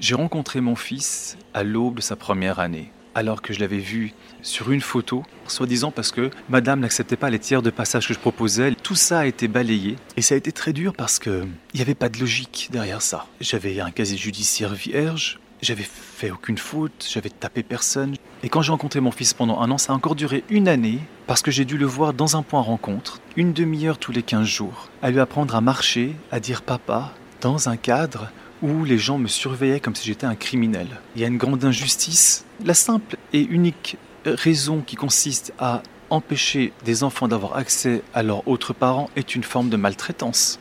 J'ai rencontré mon fils à l'aube de sa première année, alors que je l'avais vu sur une photo, soi-disant parce que madame n'acceptait pas les tiers de passage que je proposais. Tout ça a été balayé et ça a été très dur parce que il n'y avait pas de logique derrière ça. J'avais un casier judiciaire vierge, j'avais fait aucune faute, j'avais tapé personne. Et quand j'ai rencontré mon fils pendant un an, ça a encore duré une année parce que j'ai dû le voir dans un point rencontre, une demi-heure tous les 15 jours, à lui apprendre à marcher, à dire papa, dans un cadre où les gens me surveillaient comme si j'étais un criminel. Il y a une grande injustice. La simple et unique raison qui consiste à empêcher des enfants d'avoir accès à leurs autres parents est une forme de maltraitance.